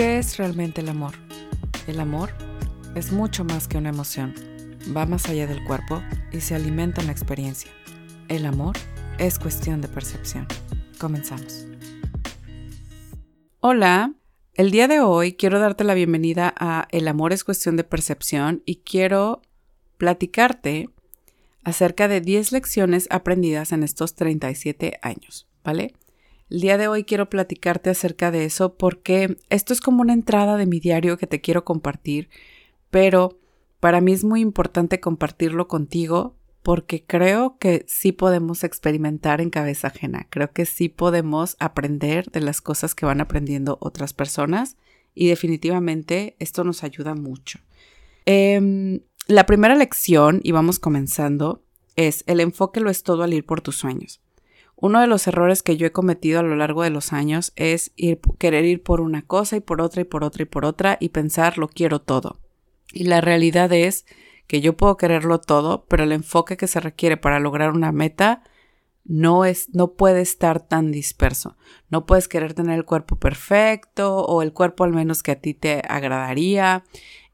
¿Qué es realmente el amor? El amor es mucho más que una emoción. Va más allá del cuerpo y se alimenta en la experiencia. El amor es cuestión de percepción. Comenzamos. Hola, el día de hoy quiero darte la bienvenida a El amor es cuestión de percepción y quiero platicarte acerca de 10 lecciones aprendidas en estos 37 años, ¿vale? El día de hoy quiero platicarte acerca de eso porque esto es como una entrada de mi diario que te quiero compartir, pero para mí es muy importante compartirlo contigo porque creo que sí podemos experimentar en cabeza ajena, creo que sí podemos aprender de las cosas que van aprendiendo otras personas y definitivamente esto nos ayuda mucho. Em, la primera lección, y vamos comenzando, es el enfoque lo es todo al ir por tus sueños. Uno de los errores que yo he cometido a lo largo de los años es ir, querer ir por una cosa y por otra y por otra y por otra y pensar lo quiero todo. Y la realidad es que yo puedo quererlo todo, pero el enfoque que se requiere para lograr una meta no es, no puede estar tan disperso. No puedes querer tener el cuerpo perfecto o el cuerpo al menos que a ti te agradaría.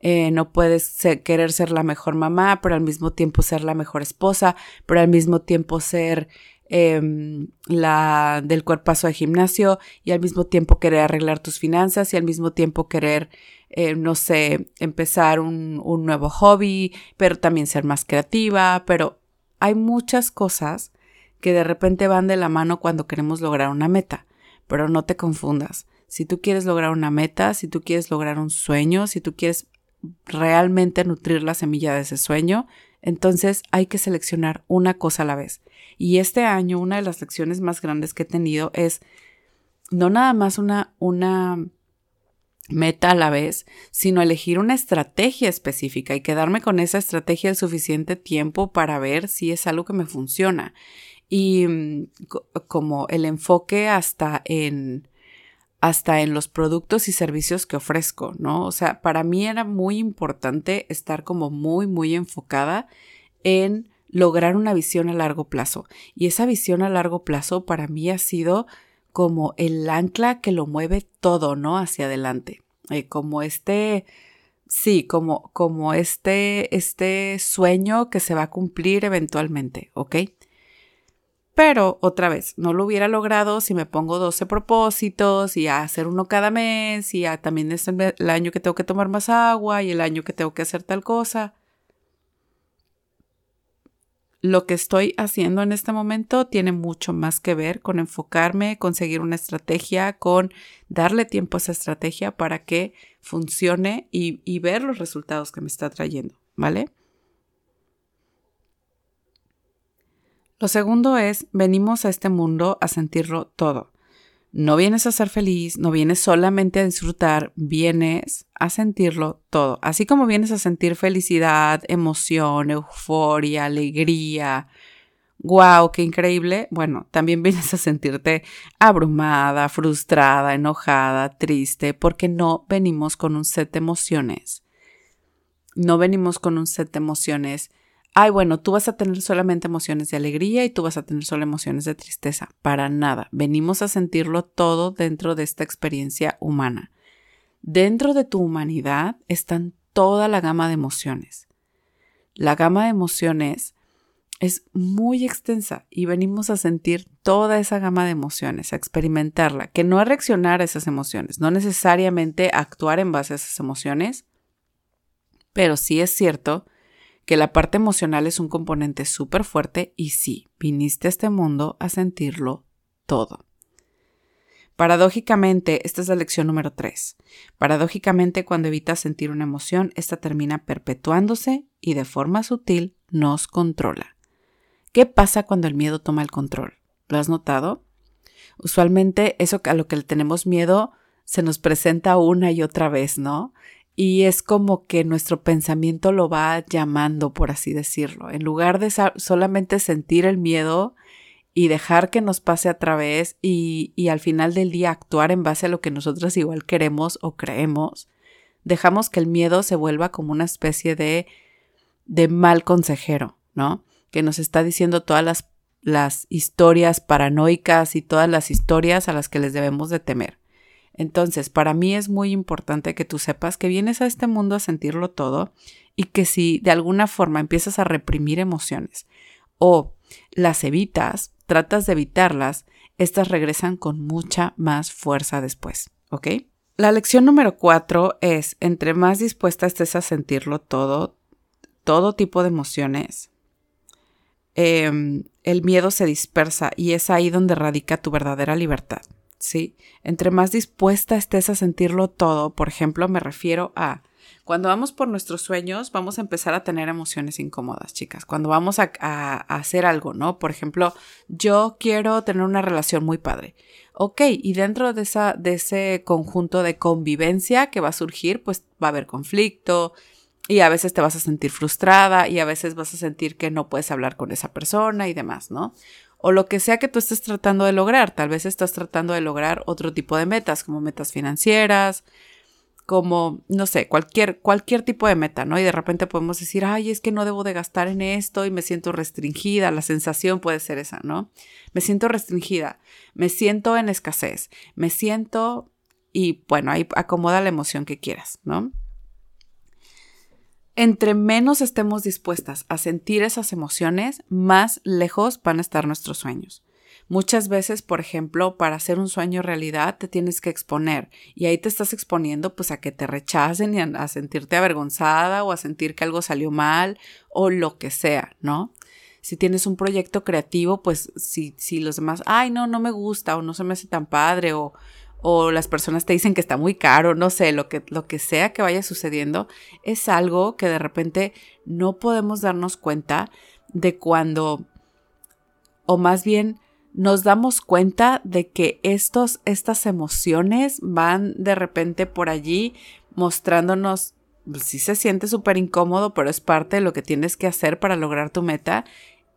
Eh, no puedes querer ser la mejor mamá, pero al mismo tiempo ser la mejor esposa, pero al mismo tiempo ser Em, la del cuerpazo de gimnasio y al mismo tiempo querer arreglar tus finanzas y al mismo tiempo querer, eh, no sé, empezar un, un nuevo hobby, pero también ser más creativa, pero hay muchas cosas que de repente van de la mano cuando queremos lograr una meta, pero no te confundas. Si tú quieres lograr una meta, si tú quieres lograr un sueño, si tú quieres realmente nutrir la semilla de ese sueño, entonces hay que seleccionar una cosa a la vez. Y este año una de las lecciones más grandes que he tenido es no nada más una, una meta a la vez, sino elegir una estrategia específica y quedarme con esa estrategia el suficiente tiempo para ver si es algo que me funciona. Y mm, como el enfoque hasta en hasta en los productos y servicios que ofrezco, ¿no? O sea, para mí era muy importante estar como muy, muy enfocada en lograr una visión a largo plazo. Y esa visión a largo plazo para mí ha sido como el ancla que lo mueve todo, ¿no? Hacia adelante. Eh, como este, sí, como, como este, este sueño que se va a cumplir eventualmente, ¿ok? Pero otra vez, no lo hubiera logrado si me pongo 12 propósitos y a hacer uno cada mes y a también es el año que tengo que tomar más agua y el año que tengo que hacer tal cosa. Lo que estoy haciendo en este momento tiene mucho más que ver con enfocarme, conseguir una estrategia, con darle tiempo a esa estrategia para que funcione y, y ver los resultados que me está trayendo, ¿vale? Lo segundo es, venimos a este mundo a sentirlo todo. No vienes a ser feliz, no vienes solamente a disfrutar, vienes a sentirlo todo. Así como vienes a sentir felicidad, emoción, euforia, alegría. ¡Wow! ¡Qué increíble! Bueno, también vienes a sentirte abrumada, frustrada, enojada, triste, porque no venimos con un set de emociones. No venimos con un set de emociones ay, bueno, tú vas a tener solamente emociones de alegría y tú vas a tener solo emociones de tristeza. Para nada. Venimos a sentirlo todo dentro de esta experiencia humana. Dentro de tu humanidad están toda la gama de emociones. La gama de emociones es muy extensa y venimos a sentir toda esa gama de emociones, a experimentarla, que no es reaccionar a esas emociones, no necesariamente actuar en base a esas emociones, pero sí es cierto que la parte emocional es un componente súper fuerte y sí, viniste a este mundo a sentirlo todo. Paradójicamente, esta es la lección número 3. Paradójicamente, cuando evitas sentir una emoción, esta termina perpetuándose y de forma sutil nos controla. ¿Qué pasa cuando el miedo toma el control? ¿Lo has notado? Usualmente eso a lo que tenemos miedo se nos presenta una y otra vez, ¿no? Y es como que nuestro pensamiento lo va llamando, por así decirlo. En lugar de solamente sentir el miedo y dejar que nos pase a través y, y al final del día actuar en base a lo que nosotros igual queremos o creemos, dejamos que el miedo se vuelva como una especie de, de mal consejero, ¿no? Que nos está diciendo todas las, las historias paranoicas y todas las historias a las que les debemos de temer. Entonces, para mí es muy importante que tú sepas que vienes a este mundo a sentirlo todo y que si de alguna forma empiezas a reprimir emociones o las evitas, tratas de evitarlas, estas regresan con mucha más fuerza después, ¿ok? La lección número cuatro es, entre más dispuesta estés a sentirlo todo, todo tipo de emociones, em, el miedo se dispersa y es ahí donde radica tu verdadera libertad, ¿sí? Entre más dispuesta estés a sentirlo todo, por ejemplo, me refiero a cuando vamos por nuestros sueños, vamos a empezar a tener emociones incómodas, chicas. Cuando vamos a, hacer algo, ¿no? Por ejemplo, yo quiero tener una relación muy padre. Ok, y dentro de, esa, de ese conjunto de convivencia que va a surgir, pues va a haber conflicto, y a veces te vas a sentir frustrada y a veces vas a sentir que no puedes hablar con esa persona y demás, ¿no? O lo que sea que tú estés tratando de lograr. Tal vez estás tratando de lograr otro tipo de metas, como metas financieras, como, no sé, cualquier, cualquier tipo de meta, ¿no? Y de repente podemos decir, ay, es que no debo de gastar en esto y me siento restringida. La sensación puede ser esa, ¿no? Me siento restringida, me siento en escasez, me siento y bueno, ahí acomoda la emoción que quieras, ¿no? Entre menos estemos dispuestas a sentir esas emociones, más lejos van a estar nuestros sueños. Muchas veces, por ejemplo, para hacer un sueño realidad te tienes que exponer y ahí te estás exponiendo pues a que te rechacen y a, sentirte avergonzada o a sentir que algo salió mal o lo que sea, ¿no? Si tienes un proyecto creativo, pues si, si los demás, ay, no, no me gusta o no se me hace tan padre o, o las personas te dicen que está muy caro, no sé, lo que, lo que sea que vaya sucediendo, es algo que de repente no podemos darnos cuenta de cuando, o más bien nos damos cuenta de que estos, estas emociones van de repente por allí mostrándonos, pues, sí se siente súper incómodo, pero es parte de lo que tienes que hacer para lograr tu meta.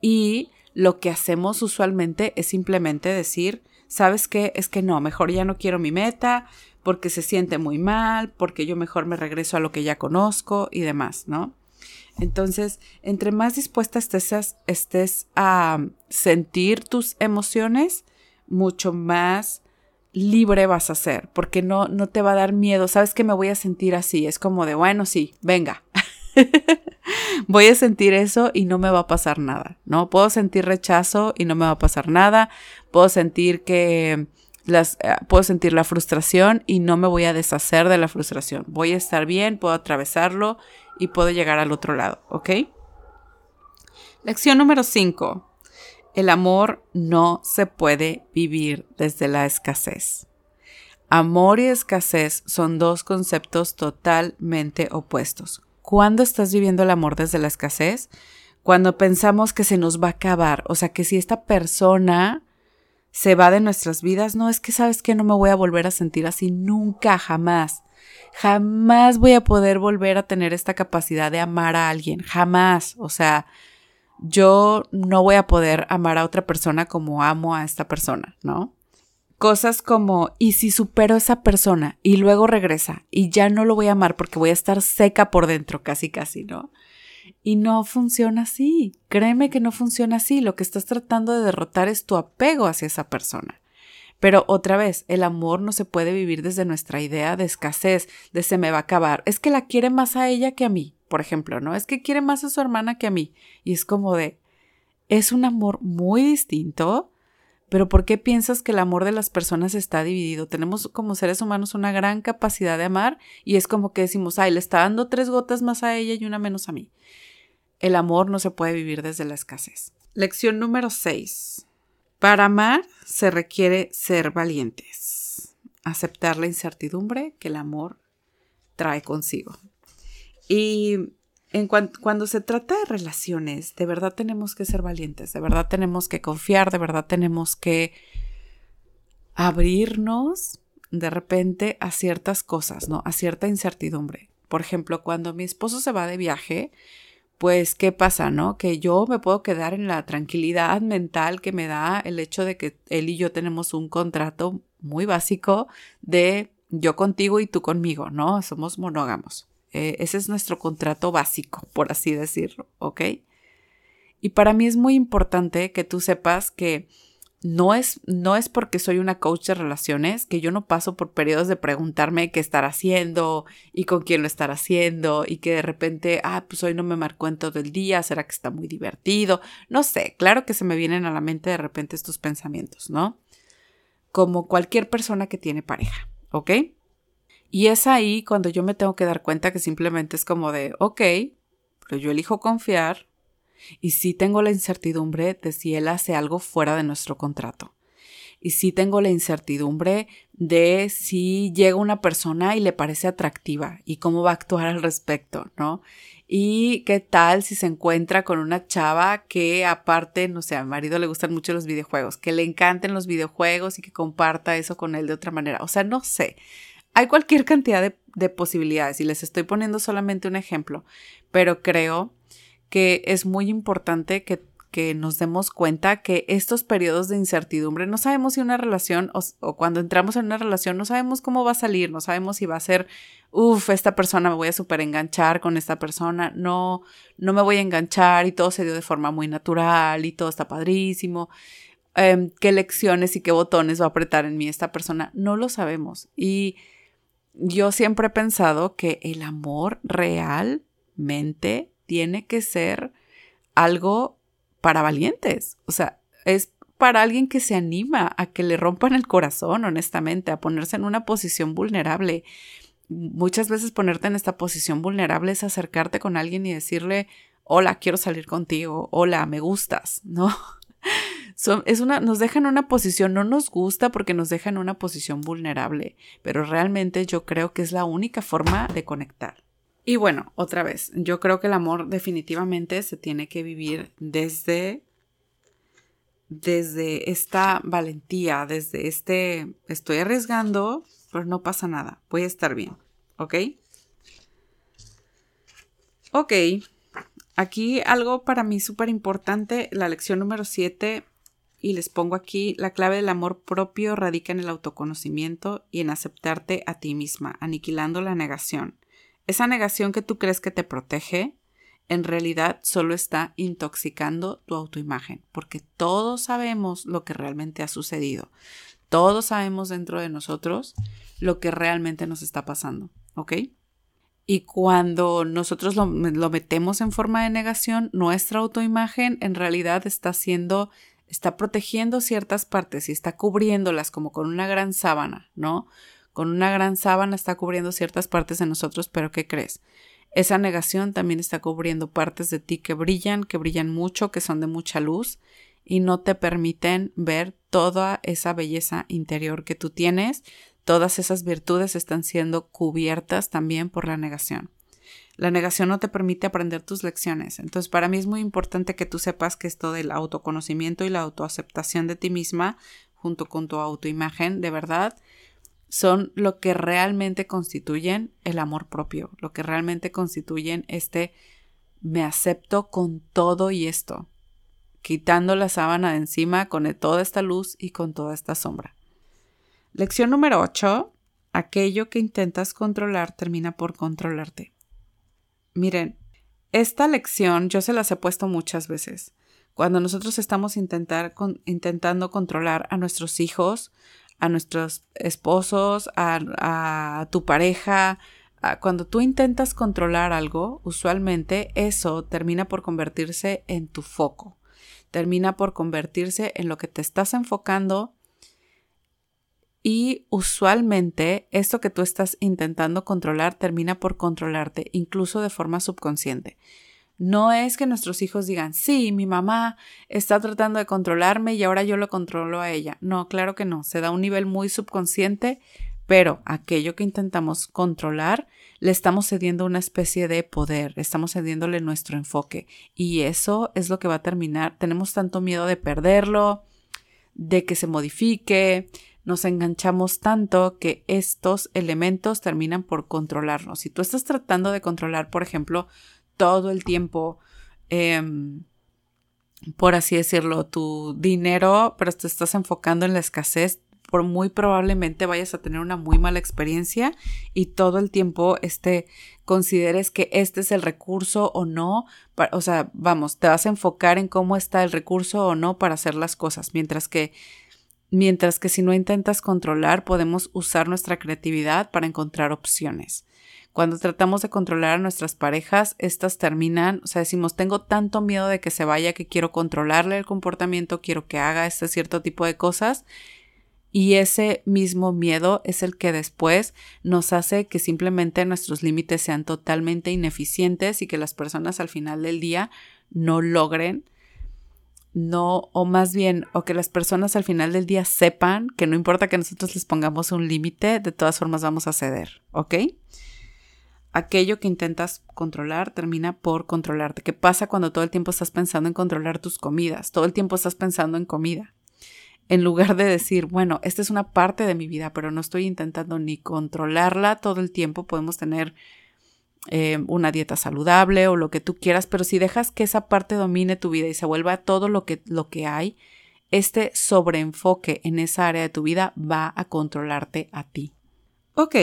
Y lo que hacemos usualmente es simplemente decir, ¿sabes qué? Es que no, mejor ya no quiero mi meta porque se siente muy mal, porque yo mejor me regreso a lo que ya conozco y demás, ¿no? Entonces, entre más dispuesta estés, estés a sentir tus emociones, mucho más libre vas a ser, porque no, no te va a dar miedo. Sabes que me voy a sentir así. Es como de, bueno, sí, venga. voy a sentir eso y no me va a pasar nada, ¿no? Puedo sentir rechazo y no me va a pasar nada. Puedo sentir que las, eh, puedo sentir la frustración y no me voy a deshacer de la frustración. Voy a estar bien, puedo atravesarlo y puedo llegar al otro lado, ¿ok? Lección número 5. El amor no se puede vivir desde la escasez. Amor y escasez son dos conceptos totalmente opuestos. ¿Cuándo estás viviendo el amor desde la escasez? Cuando pensamos que se nos va a acabar, o sea, que si esta persona se va de nuestras vidas, no es que sabes que no me voy a volver a sentir así nunca, jamás. Jamás voy a poder volver a tener esta capacidad de amar a alguien, jamás. O sea, yo no voy a poder amar a otra persona como amo a esta persona, ¿no? Cosas como, ¿y si supero a esa persona y luego regresa y ya no lo voy a amar porque voy a estar seca por dentro, casi, casi, ¿no? Y no funciona así. Créeme que no funciona así. Lo que estás tratando de derrotar es tu apego hacia esa persona. Pero otra vez, el amor no se puede vivir desde nuestra idea de escasez, de se me va a acabar. Es que la quiere más a ella que a mí, por ejemplo, ¿no? Es que quiere más a su hermana que a mí. Y es como de, es un amor muy distinto, pero ¿por qué piensas que el amor de las personas está dividido? Tenemos como seres humanos una gran capacidad de amar y es como que decimos, ay, le está dando tres gotas más a ella y una menos a mí. El amor no se puede vivir desde la escasez. Lección número 6. Para amar se requiere ser valientes, aceptar la incertidumbre que el amor trae consigo. Y en cuando se trata de relaciones, de verdad tenemos que ser valientes, de verdad tenemos que confiar, de verdad tenemos que abrirnos de repente a ciertas cosas, ¿no? A cierta incertidumbre. Por ejemplo, cuando mi esposo se va de viaje, pues, ¿qué pasa, no? Que yo me puedo quedar en la tranquilidad mental que me da el hecho de que él y yo tenemos un contrato muy básico de yo contigo y tú conmigo, ¿no? Somos monógamos. Eh, ese es nuestro contrato básico, por así decirlo, ¿ok? Y para mí es muy importante que tú sepas que no es, no es porque soy una coach de relaciones que yo no paso por periodos de preguntarme qué estar haciendo y con quién lo estar haciendo y que de repente, ah, pues hoy no me marcó en todo el día, será que está muy divertido. No sé, claro que se me vienen a la mente de repente estos pensamientos, ¿no? Como cualquier persona que tiene pareja, ¿ok? Y es ahí cuando yo me tengo que dar cuenta que simplemente es como de, ok, pero yo elijo confiar y sí tengo la incertidumbre de si él hace algo fuera de nuestro contrato. Y sí tengo la incertidumbre de si llega una persona y le parece atractiva y cómo va a actuar al respecto, ¿no? Y qué tal si se encuentra con una chava que aparte, no sé, a mi marido le gustan mucho los videojuegos, que le encanten los videojuegos y que comparta eso con él de otra manera. O sea, no sé. Hay cualquier cantidad de, de posibilidades y les estoy poniendo solamente un ejemplo, pero creo que es muy importante que, nos demos cuenta que estos periodos de incertidumbre, no sabemos si una relación o, cuando entramos en una relación, no sabemos cómo va a salir, no sabemos si va a ser, uff, esta persona me voy a súper enganchar con esta persona, no, no me voy a enganchar y todo se dio de forma muy natural y todo está padrísimo. Em, qué lecciones y qué botones va a apretar en mí esta persona, no lo sabemos. Y yo siempre he pensado que el amor realmente tiene que ser algo para valientes. O sea, es para alguien que se anima a que le rompan el corazón, honestamente, a ponerse en una posición vulnerable. Muchas veces ponerte en esta posición vulnerable es acercarte con alguien y decirle, hola, quiero salir contigo, hola, me gustas, ¿no? es una, nos deja en una posición, no nos gusta porque nos deja en una posición vulnerable, pero realmente yo creo que es la única forma de conectar. Y bueno, otra vez, yo creo que el amor definitivamente se tiene que vivir desde desde esta valentía, desde este estoy arriesgando, pero no pasa nada, voy a estar bien, ¿ok? Ok, aquí algo para mí súper importante, la lección número 7, y les pongo aquí, la clave del amor propio radica en el autoconocimiento y en aceptarte a ti misma, aniquilando la negación. Esa negación que tú crees que te protege, en realidad solo está intoxicando tu autoimagen, porque todos sabemos lo que realmente ha sucedido. Todos sabemos dentro de nosotros lo que realmente nos está pasando, ¿ok? Y cuando nosotros lo, lo, metemos en forma de negación, nuestra autoimagen en realidad está haciendo, está protegiendo ciertas partes y está cubriéndolas como con una gran sábana, ¿no? Con una gran sábana está cubriendo ciertas partes de nosotros, pero ¿qué crees? Esa negación también está cubriendo partes de ti que brillan, que brillan mucho, que son de mucha luz y no te permiten ver toda esa belleza interior que tú tienes. Todas esas virtudes están siendo cubiertas también por la negación. La negación no te permite aprender tus lecciones. Entonces, para mí es muy importante que tú sepas que esto del autoconocimiento y la autoaceptación de ti misma, junto con tu autoimagen, de verdad, son lo que realmente constituyen el amor propio, lo que realmente constituyen este me acepto con todo y esto, quitando la sábana de encima con toda esta luz y con toda esta sombra. Lección número 8. Aquello que intentas controlar termina por controlarte. Miren, esta lección yo se las he puesto muchas veces. Cuando nosotros estamos intentar, intentando controlar a nuestros hijos, a nuestros esposos, a, tu pareja. cuando tú intentas controlar algo, usualmente eso termina por convertirse en tu foco, termina por convertirse en lo que te estás enfocando y usualmente esto que tú estás intentando controlar termina por controlarte, incluso de forma subconsciente. No es que nuestros hijos digan, sí, mi mamá está tratando de controlarme y ahora yo lo controlo a ella. No, claro que no. Se da un nivel muy subconsciente, pero aquello que intentamos controlar, le estamos cediendo una especie de poder, estamos cediéndole nuestro enfoque. Y eso es lo que va a terminar. Tenemos tanto miedo de perderlo, de que se modifique, nos enganchamos tanto que estos elementos terminan por controlarnos. Si tú estás tratando de controlar, por ejemplo, todo el tiempo, em, por así decirlo, tu dinero, pero te estás enfocando en la escasez, por muy probablemente vayas a tener una muy mala experiencia y todo el tiempo este consideres que este es el recurso o no, o sea, vamos, te vas a enfocar en cómo está el recurso o no para hacer las cosas, mientras que mientras que si no intentas controlar, podemos usar nuestra creatividad para encontrar opciones. Cuando tratamos de controlar a nuestras parejas, estas terminan, o sea, decimos, tengo tanto miedo de que se vaya que quiero controlarle el comportamiento, quiero que haga este cierto tipo de cosas y ese mismo miedo es el que después nos hace que simplemente nuestros límites sean totalmente ineficientes y que las personas al final del día no logren, no, o más bien, o que las personas al final del día sepan que no importa que nosotros les pongamos un límite, de todas formas vamos a ceder, ¿ok? Aquello que intentas controlar termina por controlarte. ¿Qué pasa cuando todo el tiempo estás pensando en controlar tus comidas? Todo el tiempo estás pensando en comida en lugar de decir, bueno, esta es una parte de mi vida, pero no estoy intentando ni controlarla todo el tiempo, podemos tener eh, una dieta saludable o lo que tú quieras, pero si dejas que esa parte domine tu vida y se vuelva todo lo que, lo que hay, este sobreenfoque en esa área de tu vida va a controlarte a ti. Ok,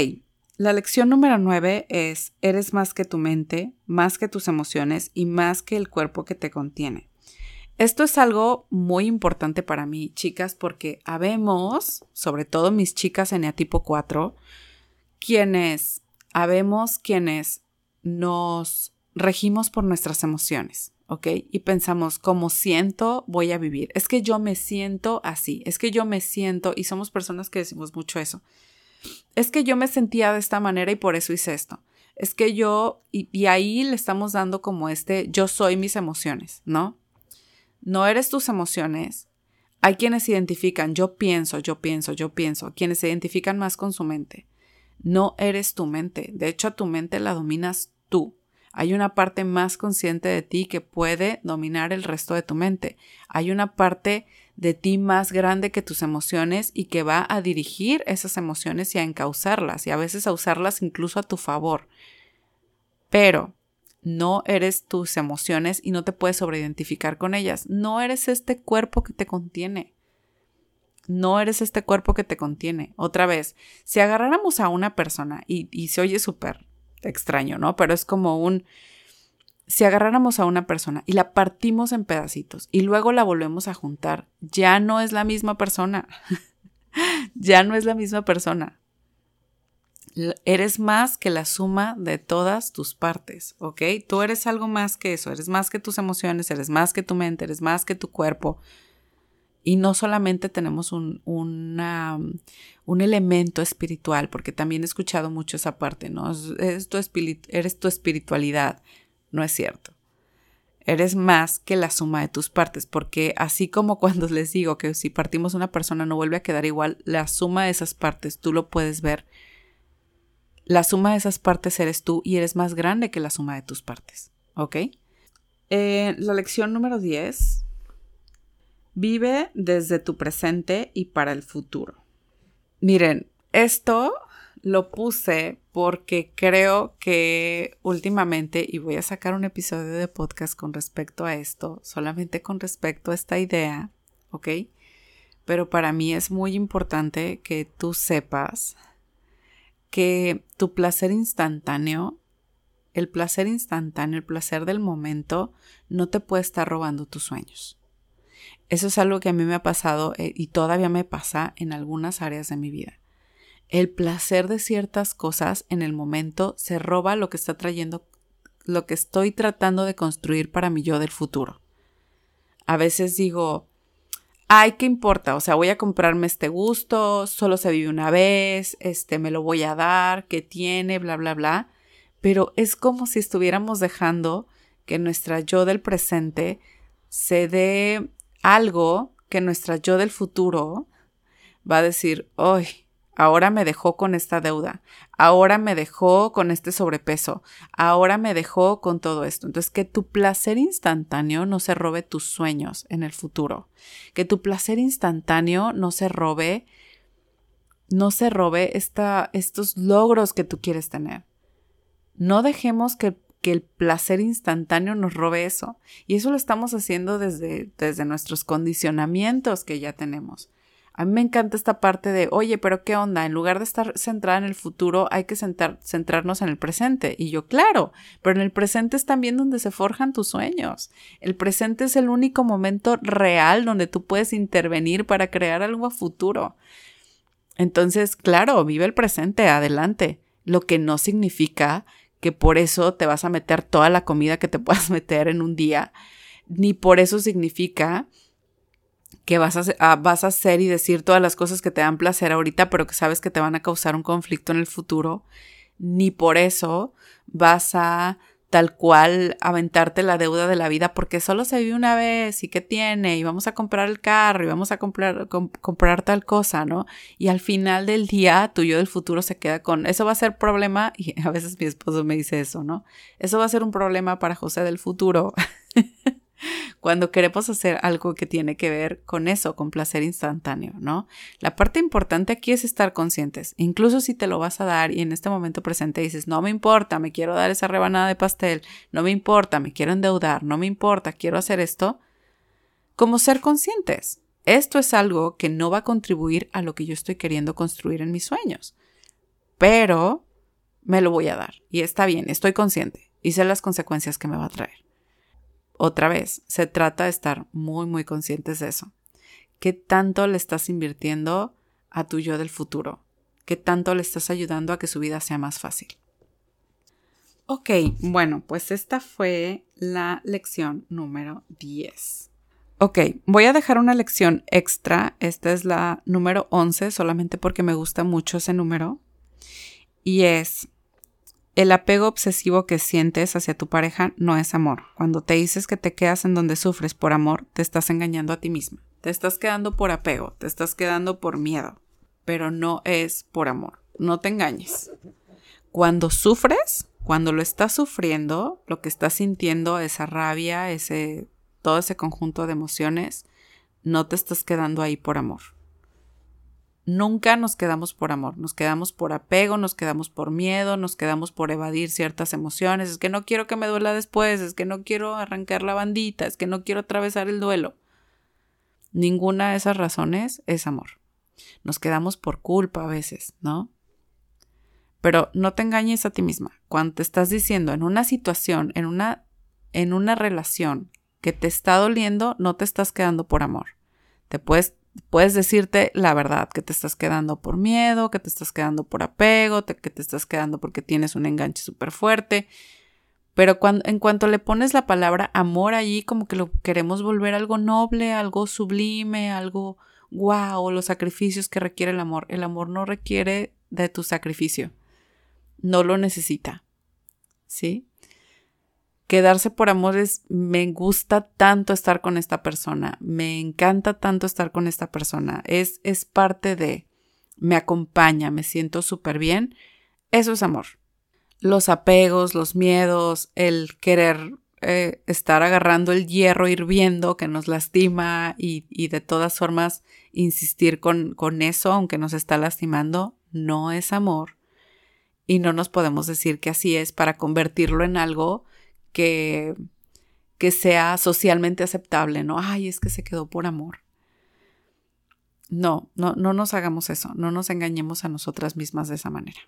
la lección número nueve es, eres más que tu mente, más que tus emociones y más que el cuerpo que te contiene. Esto es algo muy importante para mí, chicas, porque habemos, sobre todo mis chicas en tipo 4, quienes, habemos quienes nos regimos por nuestras emociones, ¿ok? Y pensamos, como siento, voy a vivir. Es que yo me siento así, es que yo me siento, y somos personas que decimos mucho eso. Es que yo me sentía de esta manera y por eso hice esto. Es que yo, y, ahí le estamos dando como este, yo soy mis emociones, ¿no? No eres tus emociones. Hay quienes identifican yo pienso, yo pienso, yo pienso, quienes se identifican más con su mente. No eres tu mente. De hecho, a tu mente la dominas Hay una parte más consciente de ti que puede dominar el resto de tu mente. Hay una parte de ti más grande que tus emociones y que va a dirigir esas emociones y a encauzarlas y a veces a usarlas incluso a tu favor. Pero no eres tus emociones y no te puedes sobreidentificar con ellas. No eres este cuerpo que te contiene. No eres este cuerpo que te contiene. Otra vez, si agarráramos a una persona, y, se oye súper extraño, ¿no? Pero es como un... Si agarráramos a una persona y la partimos en pedacitos y luego la volvemos a juntar, ya no es la misma persona. ya no es la misma persona. Eres más que la suma de todas tus partes, ¿ok? Tú eres algo más que eso, eres más que tus emociones, eres más que tu mente, eres más que tu cuerpo. Y no solamente tenemos un, un elemento espiritual, porque también he escuchado mucho esa parte, ¿no? Eres tu, eres tu espiritualidad. No es cierto. Eres más que la suma de tus partes, porque así como cuando les digo que si partimos una persona no vuelve a quedar igual, la suma de esas partes tú lo puedes ver la suma de esas partes eres tú y eres más grande que la suma de tus partes. ¿Ok? Eh, la lección número 10. Vive desde tu presente y para el futuro. Miren, esto lo puse porque creo que últimamente, y voy a sacar un episodio de podcast con respecto a esto, solamente con respecto a esta idea, ¿ok? Pero para mí es muy importante que tú sepas que tu placer instantáneo, el placer instantáneo, el placer del momento, no te puede estar robando tus sueños. Eso es algo que a mí me ha pasado eh, y todavía me pasa en algunas áreas de mi vida. El placer de ciertas cosas en el momento se roba lo que está trayendo, lo que estoy tratando de construir para mi yo del futuro. A veces digo, ay, ¿qué importa? O sea, voy a comprarme este gusto, solo se vive una vez, este, me lo voy a dar, ¿qué tiene? Bla, bla, bla. Pero es como si estuviéramos dejando que nuestra yo del presente se dé algo que nuestra yo del futuro va a decir, ¡ay! Ahora me dejó con esta deuda, ahora me dejó con este sobrepeso, ahora me dejó con todo esto. Entonces, que tu placer instantáneo no se robe tus sueños en el futuro, que tu placer instantáneo no se robe, no se robe esta, estos logros que tú quieres tener. No dejemos que, que el placer instantáneo nos robe eso. Y eso lo estamos haciendo desde, desde nuestros condicionamientos que ya tenemos A mí me encanta esta parte de, oye, pero ¿qué onda? En lugar de estar centrada en el futuro, hay que centrarnos en el presente. Y yo, claro, pero en el presente es también donde se forjan tus sueños. El presente es el único momento real donde tú puedes intervenir para crear algo a futuro. Entonces, claro, vive el presente, adelante. Lo que no significa que por eso te vas a meter toda la comida que te puedas meter en un día, ni por eso significa que vas a, ah, vas a hacer y decir todas las cosas que te dan placer ahorita, pero que sabes que te van a causar un conflicto en el futuro, ni por eso vas a tal cual aventarte la deuda de la vida porque solo se vive una vez y qué tiene y vamos a comprar el carro y vamos a comprar, comprar tal cosa, ¿no? Y al final del día tu yo del futuro se queda con, eso va a ser problema y a veces mi esposo me dice eso, ¿no? Eso va a ser un problema para José del futuro. cuando queremos hacer algo que tiene que ver con eso, con placer instantáneo, ¿no? La parte importante aquí es estar conscientes, incluso si te lo vas a dar y en este momento presente dices, no me importa, me quiero dar esa rebanada de pastel, no me importa, me quiero endeudar, no me importa, quiero hacer esto, como ser conscientes. Esto es algo que no va a contribuir a lo que yo estoy queriendo construir en mis sueños, pero me lo voy a dar y está bien, estoy consciente y sé las consecuencias que me va a traer. Otra vez, se trata de estar muy, muy conscientes de eso. ¿Qué tanto le estás invirtiendo a tu yo del futuro? ¿Qué tanto le estás ayudando a que su vida sea más fácil? Ok, bueno, pues esta fue la lección número 10. Ok, voy a dejar una lección extra. Esta es la número 11, solamente porque me gusta mucho ese número. Y es, el apego obsesivo que sientes hacia tu pareja no es amor. Cuando te dices que te quedas en donde sufres por amor, te estás engañando a ti misma. Te estás quedando por apego, te estás quedando por miedo, pero no es por amor. No te engañes. Cuando sufres, cuando lo estás sufriendo, lo que estás sintiendo, esa rabia, ese todo ese conjunto de emociones, no te estás quedando ahí por amor nunca nos quedamos por amor, nos quedamos por apego, nos quedamos por miedo, nos quedamos por evadir ciertas emociones, es que no quiero que me duela después, es que no quiero arrancar la bandita, es que no quiero atravesar el duelo. Ninguna de esas razones es amor. Nos quedamos por culpa a veces, ¿no? Pero no te engañes a ti misma. Cuando te estás diciendo en una situación, en una, en una relación que te está doliendo, no te estás quedando por amor. Te puedes puedes decirte la verdad, que te estás quedando por miedo, que te estás quedando por apego, que te estás quedando porque tienes un enganche súper fuerte. Pero cuando, en cuanto le pones la palabra amor allí, como que lo queremos volver algo noble, algo sublime, algo wow, los sacrificios que requiere el amor. El amor no requiere de tu sacrificio. No lo necesita. ¿Sí? Quedarse por amor es, me gusta tanto estar con esta persona, me encanta tanto estar con esta persona, es, es parte de, me acompaña, me siento súper bien, eso es amor. Los apegos, los miedos, el querer eh, estar agarrando el hierro hirviendo que nos lastima y, y de todas formas insistir con, con eso, aunque nos está lastimando, no es amor. Y no nos podemos decir que así es para convertirlo en algo que, que sea socialmente aceptable, ¿no? Ay, es que se quedó por amor. No, no, no nos hagamos eso, no nos engañemos a nosotras mismas de esa manera.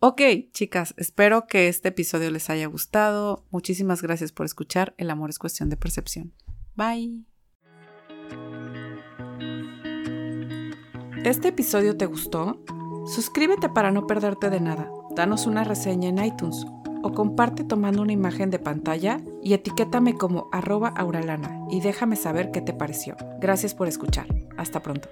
Ok, chicas, espero que este episodio les haya gustado. Muchísimas gracias por escuchar. El amor es cuestión de percepción. Bye. ¿Este episodio te gustó? Suscríbete para no perderte de nada. Danos una reseña en iTunes o comparte tomando una imagen de pantalla y etiquétame como arroba auralana y déjame saber qué te pareció. Gracias por escuchar. Hasta pronto.